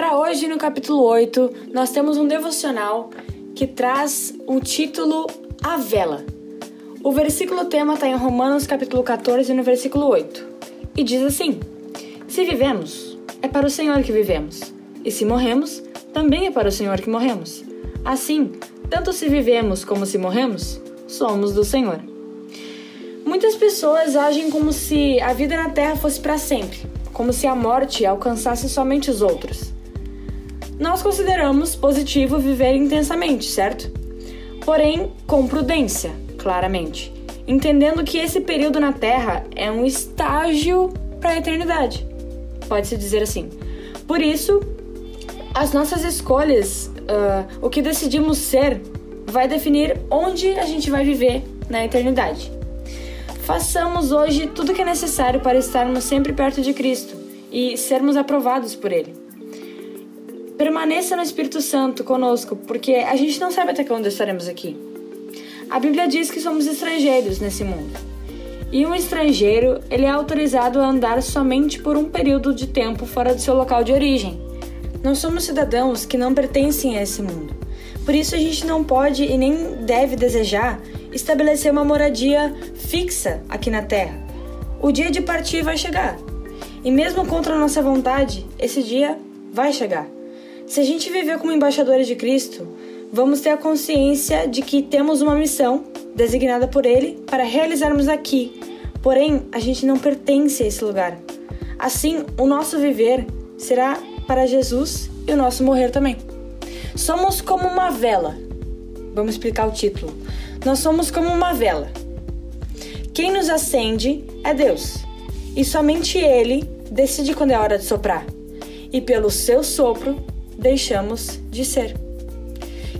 Para hoje, no capítulo 8, nós temos um devocional que traz o título A Vela. O versículo tema está em Romanos capítulo 14, no versículo 8, e diz assim: Se vivemos, é para o Senhor que vivemos, e se morremos, também é para o Senhor que morremos. Assim, tanto se vivemos como se morremos, somos do Senhor. Muitas pessoas agem como se a vida na Terra fosse para sempre, como se a morte alcançasse somente os outros. Nós consideramos positivo viver intensamente, certo? Porém, com prudência, claramente, entendendo que esse período na Terra é um estágio para a eternidade. Pode-se dizer assim. Por isso, as nossas escolhas, uh, o que decidimos ser, vai definir onde a gente vai viver na eternidade. Façamos hoje tudo o que é necessário para estarmos sempre perto de Cristo e sermos aprovados por Ele. Permaneça no Espírito Santo conosco, porque a gente não sabe até quando estaremos aqui. A Bíblia diz que somos estrangeiros nesse mundo. E um estrangeiro, ele é autorizado a andar somente por um período de tempo fora do seu local de origem. Nós somos cidadãos que não pertencem a esse mundo. Por isso a gente não pode e nem deve desejar estabelecer uma moradia fixa aqui na Terra. O dia de partir vai chegar. E mesmo contra nossa vontade, esse dia vai chegar. Se a gente viver como embaixadores de Cristo, vamos ter a consciência de que temos uma missão designada por Ele para realizarmos aqui. Porém, a gente não pertence a esse lugar. Assim, o nosso viver será para Jesus e o nosso morrer também. Somos como uma vela. Vamos explicar o título. Nós somos como uma vela. Quem nos acende é Deus, e somente Ele decide quando é hora de soprar, e pelo seu sopro deixamos de ser.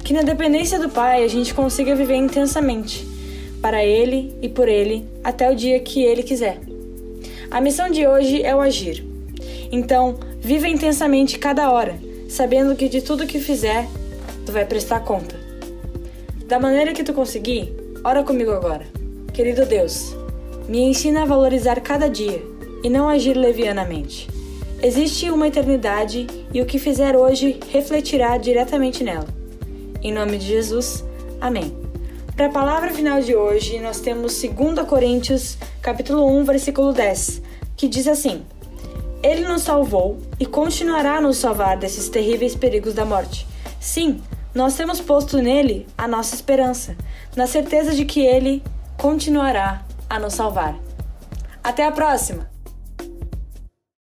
Que na dependência do Pai a gente consiga viver intensamente, para Ele e por Ele, até o dia que Ele quiser. A missão de hoje é o agir. Então, viva intensamente cada hora, sabendo que de tudo que fizer, tu vai prestar conta. Da maneira que tu conseguir, ora comigo agora. Querido Deus, me ensina a valorizar cada dia e não agir levianamente. Existe uma eternidade e o que fizer hoje refletirá diretamente nela. Em nome de Jesus, amém. Para a palavra final de hoje, nós temos 2 Coríntios, capítulo 1, versículo 10, que diz assim: Ele nos salvou e continuará a nos salvar desses terríveis perigos da morte. Sim, nós temos posto nele a nossa esperança, na certeza de que ele continuará a nos salvar. Até a próxima!